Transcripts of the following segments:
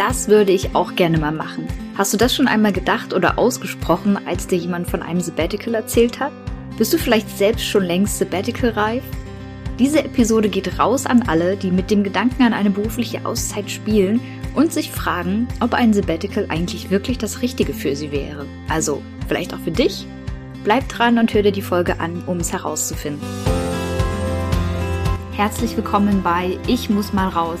das würde ich auch gerne mal machen. Hast du das schon einmal gedacht oder ausgesprochen, als dir jemand von einem Sabbatical erzählt hat? Bist du vielleicht selbst schon längst Sabbatical reif? Diese Episode geht raus an alle, die mit dem Gedanken an eine berufliche Auszeit spielen und sich fragen, ob ein Sabbatical eigentlich wirklich das Richtige für sie wäre. Also, vielleicht auch für dich? Bleib dran und hör dir die Folge an, um es herauszufinden. Herzlich willkommen bei Ich muss mal raus,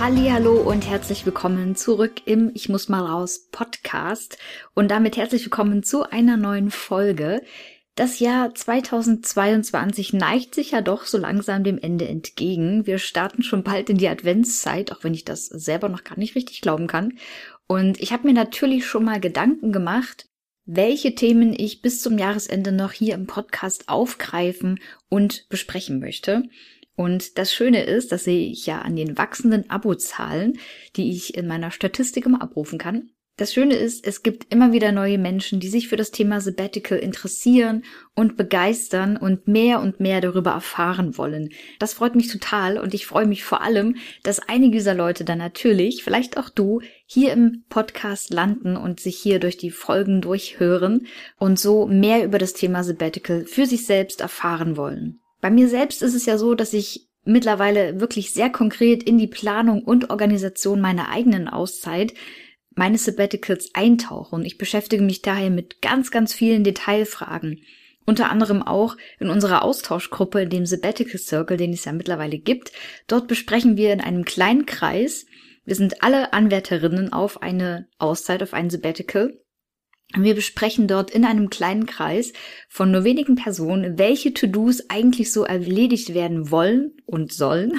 Hallo und herzlich willkommen zurück im Ich muss mal raus Podcast und damit herzlich willkommen zu einer neuen Folge. Das Jahr 2022 neigt sich ja doch so langsam dem Ende entgegen. Wir starten schon bald in die Adventszeit, auch wenn ich das selber noch gar nicht richtig glauben kann. Und ich habe mir natürlich schon mal Gedanken gemacht, welche Themen ich bis zum Jahresende noch hier im Podcast aufgreifen und besprechen möchte. Und das Schöne ist, das sehe ich ja an den wachsenden Abozahlen, die ich in meiner Statistik immer abrufen kann. Das Schöne ist, es gibt immer wieder neue Menschen, die sich für das Thema Sabbatical interessieren und begeistern und mehr und mehr darüber erfahren wollen. Das freut mich total und ich freue mich vor allem, dass einige dieser Leute dann natürlich, vielleicht auch du, hier im Podcast landen und sich hier durch die Folgen durchhören und so mehr über das Thema Sabbatical für sich selbst erfahren wollen. Bei mir selbst ist es ja so, dass ich mittlerweile wirklich sehr konkret in die Planung und Organisation meiner eigenen Auszeit meine Sabbaticals eintauchen. Ich beschäftige mich daher mit ganz, ganz vielen Detailfragen. Unter anderem auch in unserer Austauschgruppe, dem Sabbatical Circle, den es ja mittlerweile gibt. Dort besprechen wir in einem kleinen Kreis, wir sind alle Anwärterinnen auf eine Auszeit, auf ein Sabbatical. Wir besprechen dort in einem kleinen Kreis von nur wenigen Personen, welche To-Dos eigentlich so erledigt werden wollen und sollen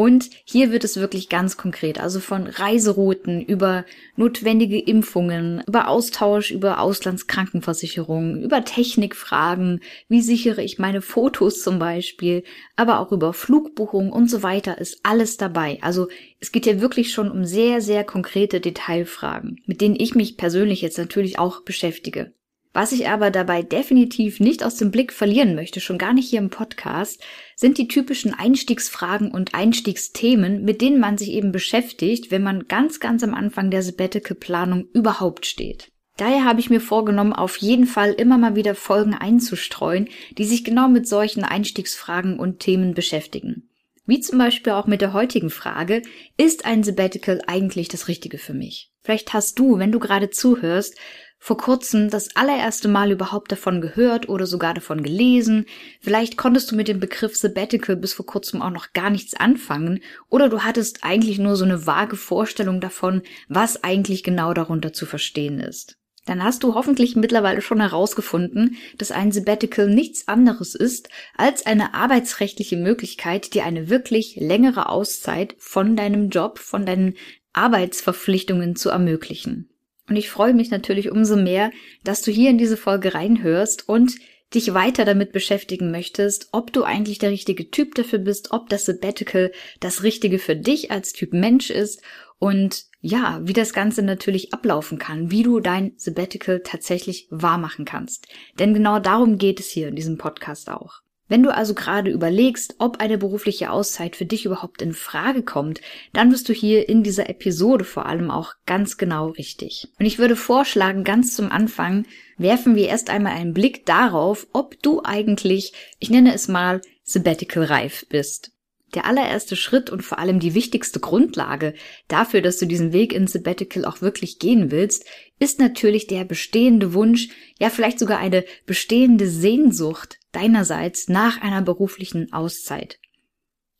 und hier wird es wirklich ganz konkret, also von Reiserouten über notwendige Impfungen, über Austausch, über Auslandskrankenversicherungen, über Technikfragen, wie sichere ich meine Fotos zum Beispiel, aber auch über Flugbuchungen und so weiter ist alles dabei. Also es geht hier wirklich schon um sehr, sehr konkrete Detailfragen, mit denen ich mich persönlich jetzt natürlich auch beschäftige. Was ich aber dabei definitiv nicht aus dem Blick verlieren möchte, schon gar nicht hier im Podcast, sind die typischen Einstiegsfragen und Einstiegsthemen, mit denen man sich eben beschäftigt, wenn man ganz, ganz am Anfang der Sabbatical-Planung überhaupt steht. Daher habe ich mir vorgenommen, auf jeden Fall immer mal wieder Folgen einzustreuen, die sich genau mit solchen Einstiegsfragen und Themen beschäftigen. Wie zum Beispiel auch mit der heutigen Frage, ist ein Sabbatical eigentlich das Richtige für mich? Vielleicht hast du, wenn du gerade zuhörst, vor kurzem das allererste Mal überhaupt davon gehört oder sogar davon gelesen. Vielleicht konntest du mit dem Begriff Sabbatical bis vor kurzem auch noch gar nichts anfangen oder du hattest eigentlich nur so eine vage Vorstellung davon, was eigentlich genau darunter zu verstehen ist. Dann hast du hoffentlich mittlerweile schon herausgefunden, dass ein Sabbatical nichts anderes ist als eine arbeitsrechtliche Möglichkeit, dir eine wirklich längere Auszeit von deinem Job, von deinen Arbeitsverpflichtungen zu ermöglichen. Und ich freue mich natürlich umso mehr, dass du hier in diese Folge reinhörst und dich weiter damit beschäftigen möchtest, ob du eigentlich der richtige Typ dafür bist, ob das Sabbatical das Richtige für dich als Typ Mensch ist und ja, wie das Ganze natürlich ablaufen kann, wie du dein Sabbatical tatsächlich wahr machen kannst. Denn genau darum geht es hier in diesem Podcast auch. Wenn du also gerade überlegst, ob eine berufliche Auszeit für dich überhaupt in Frage kommt, dann bist du hier in dieser Episode vor allem auch ganz genau richtig. Und ich würde vorschlagen, ganz zum Anfang werfen wir erst einmal einen Blick darauf, ob du eigentlich, ich nenne es mal, sabbatical reif bist. Der allererste Schritt und vor allem die wichtigste Grundlage dafür, dass du diesen Weg ins Sabbatical auch wirklich gehen willst, ist natürlich der bestehende Wunsch, ja vielleicht sogar eine bestehende Sehnsucht deinerseits nach einer beruflichen Auszeit.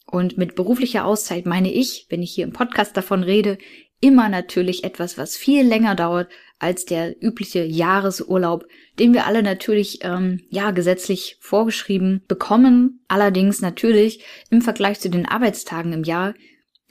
Und mit beruflicher Auszeit meine ich, wenn ich hier im Podcast davon rede, immer natürlich etwas, was viel länger dauert als der übliche Jahresurlaub, den wir alle natürlich ähm, ja gesetzlich vorgeschrieben bekommen. Allerdings natürlich im Vergleich zu den Arbeitstagen im Jahr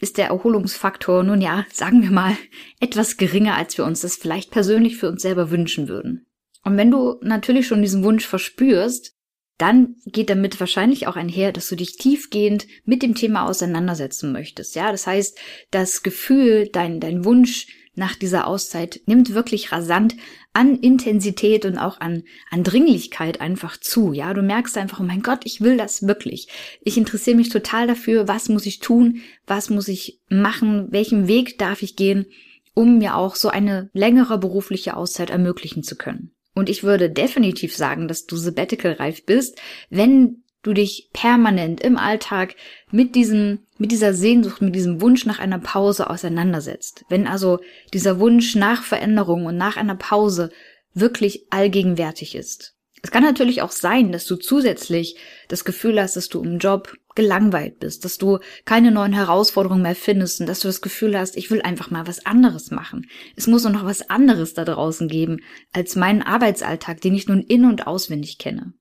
ist der Erholungsfaktor nun ja, sagen wir mal, etwas geringer, als wir uns das vielleicht persönlich für uns selber wünschen würden. Und wenn du natürlich schon diesen Wunsch verspürst, dann geht damit wahrscheinlich auch einher, dass du dich tiefgehend mit dem Thema auseinandersetzen möchtest. Ja, das heißt, das Gefühl, dein, dein Wunsch nach dieser Auszeit nimmt wirklich rasant an Intensität und auch an, an Dringlichkeit einfach zu. Ja, du merkst einfach, oh mein Gott, ich will das wirklich. Ich interessiere mich total dafür, was muss ich tun, was muss ich machen, welchen Weg darf ich gehen, um mir auch so eine längere berufliche Auszeit ermöglichen zu können. Und ich würde definitiv sagen, dass du sabbatical-reif bist, wenn du dich permanent im Alltag mit diesem, mit dieser Sehnsucht, mit diesem Wunsch nach einer Pause auseinandersetzt. Wenn also dieser Wunsch nach Veränderung und nach einer Pause wirklich allgegenwärtig ist. Es kann natürlich auch sein, dass du zusätzlich das Gefühl hast, dass du im Job gelangweilt bist, dass du keine neuen Herausforderungen mehr findest und dass du das Gefühl hast, ich will einfach mal was anderes machen. Es muss noch was anderes da draußen geben als meinen Arbeitsalltag, den ich nun in und auswendig kenne.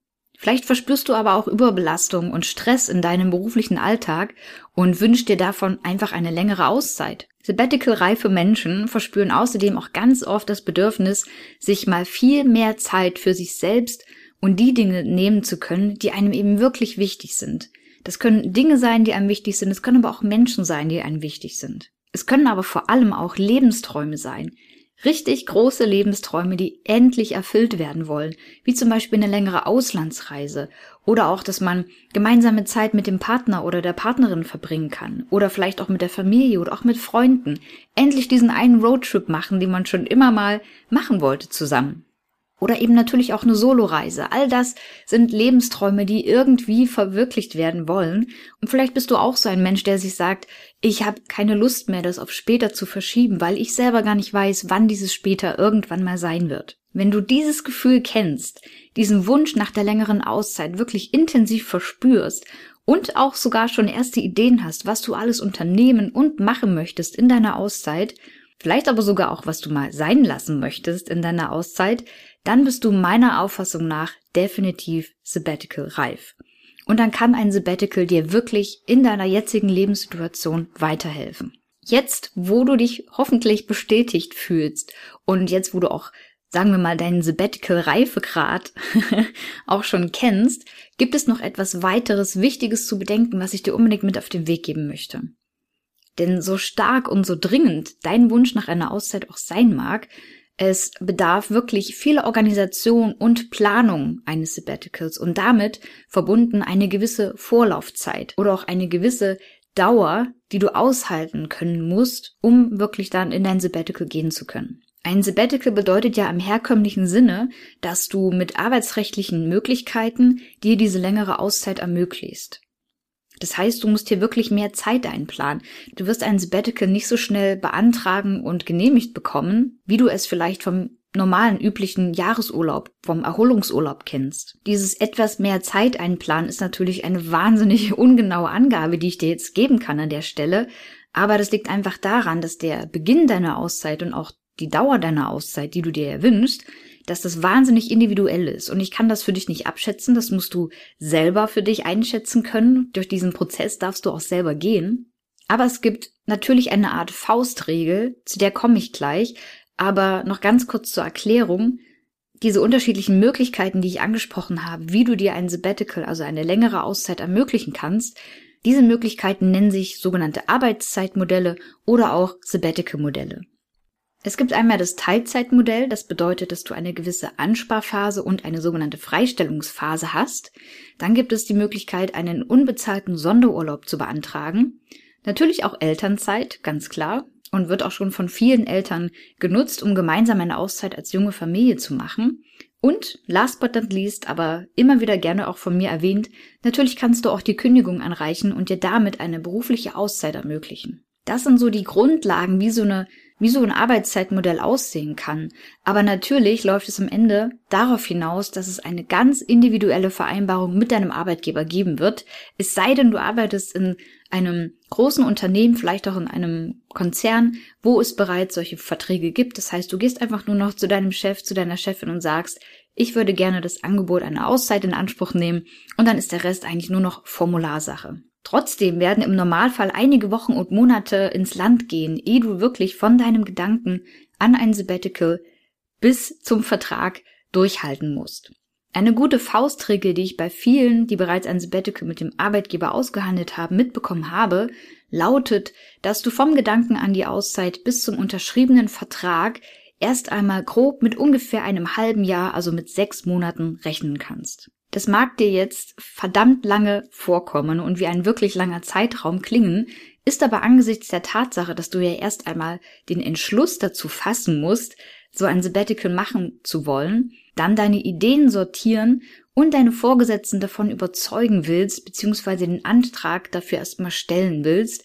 Vielleicht verspürst du aber auch Überbelastung und Stress in deinem beruflichen Alltag und wünschst dir davon einfach eine längere Auszeit. Sabbatical-reife Menschen verspüren außerdem auch ganz oft das Bedürfnis, sich mal viel mehr Zeit für sich selbst und die Dinge nehmen zu können, die einem eben wirklich wichtig sind. Das können Dinge sein, die einem wichtig sind, es können aber auch Menschen sein, die einem wichtig sind. Es können aber vor allem auch Lebensträume sein, Richtig große Lebensträume, die endlich erfüllt werden wollen, wie zum Beispiel eine längere Auslandsreise oder auch, dass man gemeinsame Zeit mit dem Partner oder der Partnerin verbringen kann oder vielleicht auch mit der Familie oder auch mit Freunden. Endlich diesen einen Roadtrip machen, den man schon immer mal machen wollte zusammen. Oder eben natürlich auch eine Soloreise. All das sind Lebensträume, die irgendwie verwirklicht werden wollen. Und vielleicht bist du auch so ein Mensch, der sich sagt, ich habe keine Lust mehr, das auf später zu verschieben, weil ich selber gar nicht weiß, wann dieses später irgendwann mal sein wird. Wenn du dieses Gefühl kennst, diesen Wunsch nach der längeren Auszeit wirklich intensiv verspürst und auch sogar schon erste Ideen hast, was du alles unternehmen und machen möchtest in deiner Auszeit, vielleicht aber sogar auch, was du mal sein lassen möchtest in deiner Auszeit, dann bist du meiner Auffassung nach definitiv sabbatical reif. Und dann kann ein Sabbatical dir wirklich in deiner jetzigen Lebenssituation weiterhelfen. Jetzt, wo du dich hoffentlich bestätigt fühlst und jetzt, wo du auch, sagen wir mal, deinen Sabbatical-Reifegrad auch schon kennst, gibt es noch etwas weiteres Wichtiges zu bedenken, was ich dir unbedingt mit auf den Weg geben möchte. Denn so stark und so dringend dein Wunsch nach einer Auszeit auch sein mag, es bedarf wirklich vieler Organisation und Planung eines Sabbaticals und damit verbunden eine gewisse Vorlaufzeit oder auch eine gewisse Dauer, die du aushalten können musst, um wirklich dann in dein Sabbatical gehen zu können. Ein Sabbatical bedeutet ja im herkömmlichen Sinne, dass du mit arbeitsrechtlichen Möglichkeiten dir diese längere Auszeit ermöglicht. Das heißt, du musst hier wirklich mehr Zeit einplanen. Du wirst ein Sabbatical nicht so schnell beantragen und genehmigt bekommen, wie du es vielleicht vom normalen üblichen Jahresurlaub, vom Erholungsurlaub kennst. Dieses etwas mehr Zeit einplanen ist natürlich eine wahnsinnig ungenaue Angabe, die ich dir jetzt geben kann an der Stelle. Aber das liegt einfach daran, dass der Beginn deiner Auszeit und auch die Dauer deiner Auszeit, die du dir erwünschst, dass das wahnsinnig individuell ist. Und ich kann das für dich nicht abschätzen. Das musst du selber für dich einschätzen können. Durch diesen Prozess darfst du auch selber gehen. Aber es gibt natürlich eine Art Faustregel, zu der komme ich gleich. Aber noch ganz kurz zur Erklärung. Diese unterschiedlichen Möglichkeiten, die ich angesprochen habe, wie du dir ein Sabbatical, also eine längere Auszeit ermöglichen kannst, diese Möglichkeiten nennen sich sogenannte Arbeitszeitmodelle oder auch Sabbatical-Modelle. Es gibt einmal das Teilzeitmodell, das bedeutet, dass du eine gewisse Ansparphase und eine sogenannte Freistellungsphase hast. Dann gibt es die Möglichkeit, einen unbezahlten Sonderurlaub zu beantragen. Natürlich auch Elternzeit, ganz klar, und wird auch schon von vielen Eltern genutzt, um gemeinsam eine Auszeit als junge Familie zu machen. Und last but not least, aber immer wieder gerne auch von mir erwähnt, natürlich kannst du auch die Kündigung anreichen und dir damit eine berufliche Auszeit ermöglichen. Das sind so die Grundlagen, wie so eine wie so ein Arbeitszeitmodell aussehen kann. Aber natürlich läuft es am Ende darauf hinaus, dass es eine ganz individuelle Vereinbarung mit deinem Arbeitgeber geben wird. Es sei denn, du arbeitest in einem großen Unternehmen, vielleicht auch in einem Konzern, wo es bereits solche Verträge gibt. Das heißt, du gehst einfach nur noch zu deinem Chef, zu deiner Chefin und sagst, ich würde gerne das Angebot einer Auszeit in Anspruch nehmen und dann ist der Rest eigentlich nur noch Formularsache. Trotzdem werden im Normalfall einige Wochen und Monate ins Land gehen, ehe du wirklich von deinem Gedanken an ein Sabbatical bis zum Vertrag durchhalten musst. Eine gute Faustregel, die ich bei vielen, die bereits ein Sabbatical mit dem Arbeitgeber ausgehandelt haben, mitbekommen habe, lautet, dass du vom Gedanken an die Auszeit bis zum unterschriebenen Vertrag erst einmal grob mit ungefähr einem halben Jahr, also mit sechs Monaten rechnen kannst. Das mag dir jetzt verdammt lange vorkommen und wie ein wirklich langer Zeitraum klingen, ist aber angesichts der Tatsache, dass du ja erst einmal den Entschluss dazu fassen musst, so ein Sabbatical machen zu wollen, dann deine Ideen sortieren und deine Vorgesetzten davon überzeugen willst, beziehungsweise den Antrag dafür erstmal stellen willst,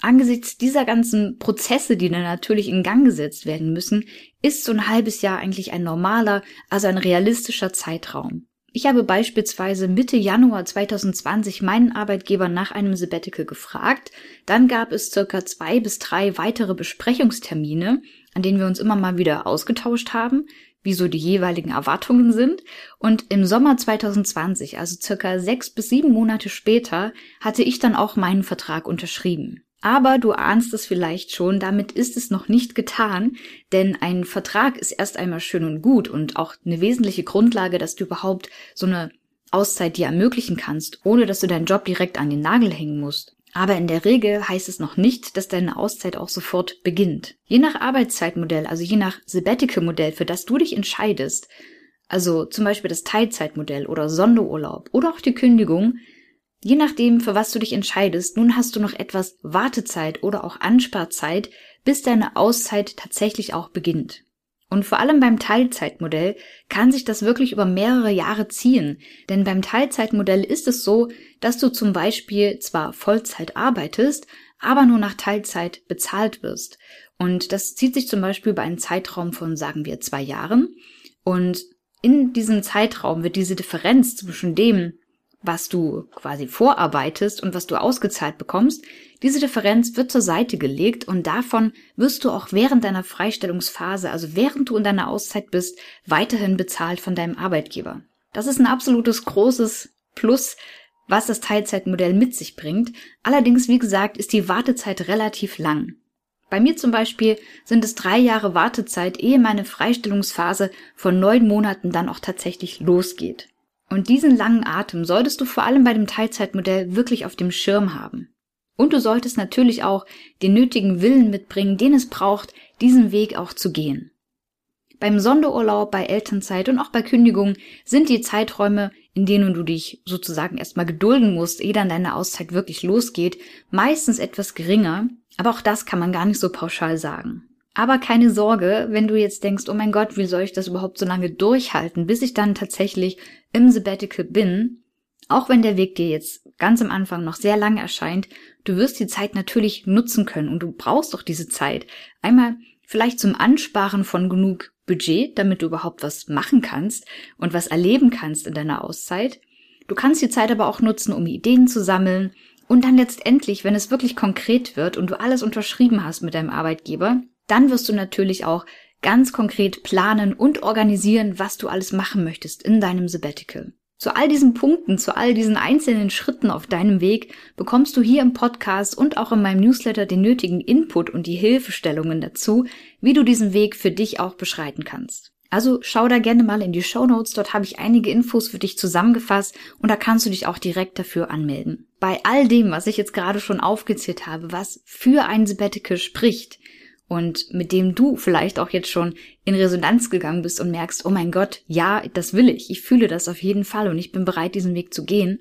angesichts dieser ganzen Prozesse, die dann natürlich in Gang gesetzt werden müssen, ist so ein halbes Jahr eigentlich ein normaler, also ein realistischer Zeitraum. Ich habe beispielsweise Mitte Januar 2020 meinen Arbeitgeber nach einem Sabbatical gefragt. Dann gab es circa zwei bis drei weitere Besprechungstermine, an denen wir uns immer mal wieder ausgetauscht haben, wie so die jeweiligen Erwartungen sind. Und im Sommer 2020, also circa sechs bis sieben Monate später, hatte ich dann auch meinen Vertrag unterschrieben. Aber du ahnst es vielleicht schon, damit ist es noch nicht getan, denn ein Vertrag ist erst einmal schön und gut und auch eine wesentliche Grundlage, dass du überhaupt so eine Auszeit dir ermöglichen kannst, ohne dass du deinen Job direkt an den Nagel hängen musst. Aber in der Regel heißt es noch nicht, dass deine Auszeit auch sofort beginnt. Je nach Arbeitszeitmodell, also je nach Sabbatical-Modell, für das du dich entscheidest, also zum Beispiel das Teilzeitmodell oder Sonderurlaub oder auch die Kündigung, Je nachdem, für was du dich entscheidest, nun hast du noch etwas Wartezeit oder auch Ansparzeit, bis deine Auszeit tatsächlich auch beginnt. Und vor allem beim Teilzeitmodell kann sich das wirklich über mehrere Jahre ziehen, denn beim Teilzeitmodell ist es so, dass du zum Beispiel zwar Vollzeit arbeitest, aber nur nach Teilzeit bezahlt wirst. Und das zieht sich zum Beispiel über einen Zeitraum von, sagen wir, zwei Jahren. Und in diesem Zeitraum wird diese Differenz zwischen dem, was du quasi vorarbeitest und was du ausgezahlt bekommst, diese Differenz wird zur Seite gelegt und davon wirst du auch während deiner Freistellungsphase, also während du in deiner Auszeit bist, weiterhin bezahlt von deinem Arbeitgeber. Das ist ein absolutes großes Plus, was das Teilzeitmodell mit sich bringt. Allerdings, wie gesagt, ist die Wartezeit relativ lang. Bei mir zum Beispiel sind es drei Jahre Wartezeit, ehe meine Freistellungsphase von neun Monaten dann auch tatsächlich losgeht. Und diesen langen Atem solltest du vor allem bei dem Teilzeitmodell wirklich auf dem Schirm haben. Und du solltest natürlich auch den nötigen Willen mitbringen, den es braucht, diesen Weg auch zu gehen. Beim Sonderurlaub, bei Elternzeit und auch bei Kündigung sind die Zeiträume, in denen du dich sozusagen erstmal gedulden musst, ehe dann deine Auszeit wirklich losgeht, meistens etwas geringer, aber auch das kann man gar nicht so pauschal sagen. Aber keine Sorge, wenn du jetzt denkst, oh mein Gott, wie soll ich das überhaupt so lange durchhalten, bis ich dann tatsächlich im Sabbatical bin, auch wenn der Weg dir jetzt ganz am Anfang noch sehr lang erscheint, du wirst die Zeit natürlich nutzen können und du brauchst doch diese Zeit. Einmal vielleicht zum Ansparen von genug Budget, damit du überhaupt was machen kannst und was erleben kannst in deiner Auszeit. Du kannst die Zeit aber auch nutzen, um Ideen zu sammeln und dann letztendlich, wenn es wirklich konkret wird und du alles unterschrieben hast mit deinem Arbeitgeber, dann wirst du natürlich auch ganz konkret planen und organisieren, was du alles machen möchtest in deinem Sabbatical. Zu all diesen Punkten, zu all diesen einzelnen Schritten auf deinem Weg bekommst du hier im Podcast und auch in meinem Newsletter den nötigen Input und die Hilfestellungen dazu, wie du diesen Weg für dich auch beschreiten kannst. Also schau da gerne mal in die Show Notes, dort habe ich einige Infos für dich zusammengefasst und da kannst du dich auch direkt dafür anmelden. Bei all dem, was ich jetzt gerade schon aufgezählt habe, was für ein Sabbatical spricht, und mit dem du vielleicht auch jetzt schon in Resonanz gegangen bist und merkst, oh mein Gott, ja, das will ich, ich fühle das auf jeden Fall und ich bin bereit, diesen Weg zu gehen.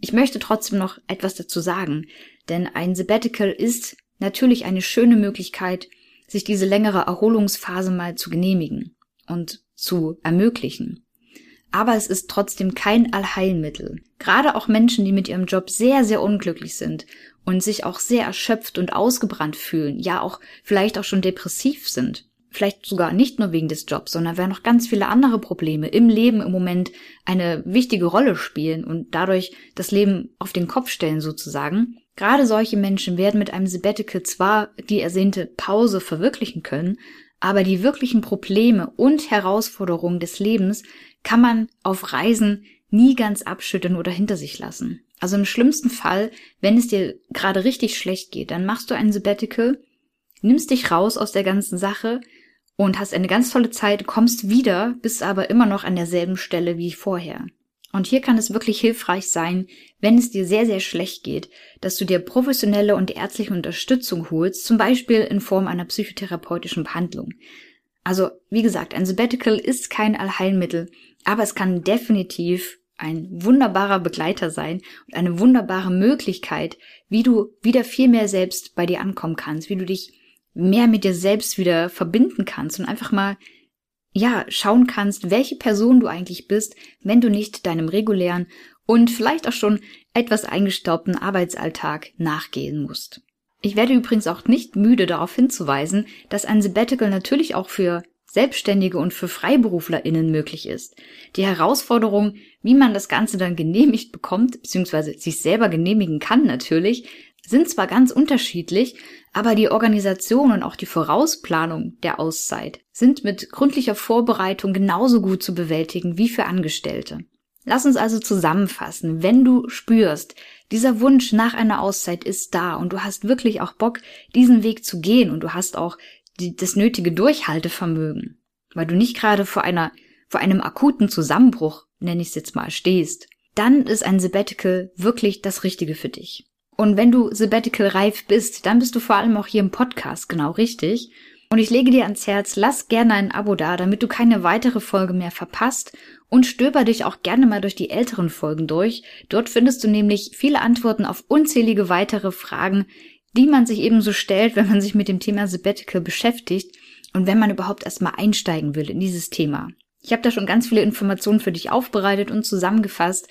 Ich möchte trotzdem noch etwas dazu sagen, denn ein Sabbatical ist natürlich eine schöne Möglichkeit, sich diese längere Erholungsphase mal zu genehmigen und zu ermöglichen. Aber es ist trotzdem kein Allheilmittel. Gerade auch Menschen, die mit ihrem Job sehr, sehr unglücklich sind und sich auch sehr erschöpft und ausgebrannt fühlen, ja auch vielleicht auch schon depressiv sind. Vielleicht sogar nicht nur wegen des Jobs, sondern weil noch ganz viele andere Probleme im Leben im Moment eine wichtige Rolle spielen und dadurch das Leben auf den Kopf stellen sozusagen. Gerade solche Menschen werden mit einem Sabbatical zwar die ersehnte Pause verwirklichen können, aber die wirklichen Probleme und Herausforderungen des Lebens kann man auf Reisen nie ganz abschütteln oder hinter sich lassen. Also im schlimmsten Fall, wenn es dir gerade richtig schlecht geht, dann machst du ein Sabbatical, nimmst dich raus aus der ganzen Sache und hast eine ganz tolle Zeit, kommst wieder, bist aber immer noch an derselben Stelle wie vorher. Und hier kann es wirklich hilfreich sein, wenn es dir sehr, sehr schlecht geht, dass du dir professionelle und ärztliche Unterstützung holst, zum Beispiel in Form einer psychotherapeutischen Behandlung. Also, wie gesagt, ein Sabbatical ist kein Allheilmittel, aber es kann definitiv ein wunderbarer Begleiter sein und eine wunderbare Möglichkeit, wie du wieder viel mehr selbst bei dir ankommen kannst, wie du dich mehr mit dir selbst wieder verbinden kannst und einfach mal ja, schauen kannst, welche Person du eigentlich bist, wenn du nicht deinem regulären und vielleicht auch schon etwas eingestaubten Arbeitsalltag nachgehen musst. Ich werde übrigens auch nicht müde darauf hinzuweisen, dass ein Sabbatical natürlich auch für Selbstständige und für FreiberuflerInnen möglich ist. Die Herausforderung, wie man das Ganze dann genehmigt bekommt, beziehungsweise sich selber genehmigen kann natürlich, sind zwar ganz unterschiedlich, aber die Organisation und auch die Vorausplanung der Auszeit sind mit gründlicher Vorbereitung genauso gut zu bewältigen wie für Angestellte. Lass uns also zusammenfassen, wenn du spürst, dieser Wunsch nach einer Auszeit ist da und du hast wirklich auch Bock, diesen Weg zu gehen und du hast auch die, das nötige Durchhaltevermögen, weil du nicht gerade vor einer, vor einem akuten Zusammenbruch, nenne ich es jetzt mal, stehst, dann ist ein Sabbatical wirklich das Richtige für dich. Und wenn du Sabbatical reif bist, dann bist du vor allem auch hier im Podcast genau richtig. Und ich lege dir ans Herz, lass gerne ein Abo da, damit du keine weitere Folge mehr verpasst und stöber dich auch gerne mal durch die älteren Folgen durch. Dort findest du nämlich viele Antworten auf unzählige weitere Fragen, die man sich ebenso stellt, wenn man sich mit dem Thema Sabbatical beschäftigt und wenn man überhaupt erstmal einsteigen will in dieses Thema. Ich habe da schon ganz viele Informationen für dich aufbereitet und zusammengefasst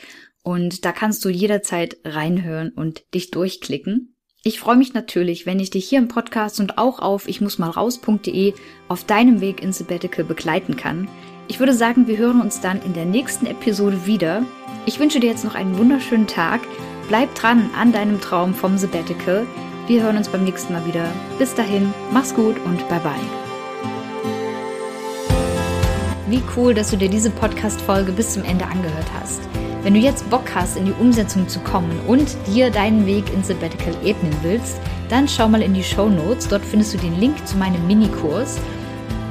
und da kannst du jederzeit reinhören und dich durchklicken. Ich freue mich natürlich, wenn ich dich hier im Podcast und auch auf ich muss mal raus.de auf deinem Weg ins Sabbatical begleiten kann. Ich würde sagen, wir hören uns dann in der nächsten Episode wieder. Ich wünsche dir jetzt noch einen wunderschönen Tag. Bleib dran an deinem Traum vom Sabbatical. Wir hören uns beim nächsten Mal wieder. Bis dahin, mach's gut und bye bye. Wie cool, dass du dir diese Podcast-Folge bis zum Ende angehört hast. Wenn du jetzt Bock hast, in die Umsetzung zu kommen und dir deinen Weg ins Sabbatical ebnen willst, dann schau mal in die Show Notes. Dort findest du den Link zu meinem Minikurs.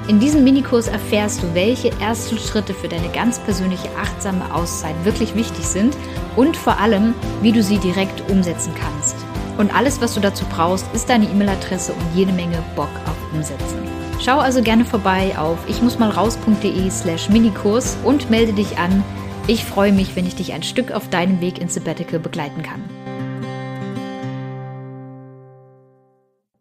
In diesem Minikurs erfährst du, welche ersten Schritte für deine ganz persönliche achtsame Auszeit wirklich wichtig sind und vor allem, wie du sie direkt umsetzen kannst. Und alles, was du dazu brauchst, ist deine E-Mail-Adresse und jede Menge Bock auf Umsetzen. Schau also gerne vorbei auf ichmussmalraus.de slash Minikurs und melde dich an. Ich freue mich, wenn ich dich ein Stück auf deinem Weg ins Sabbatical begleiten kann.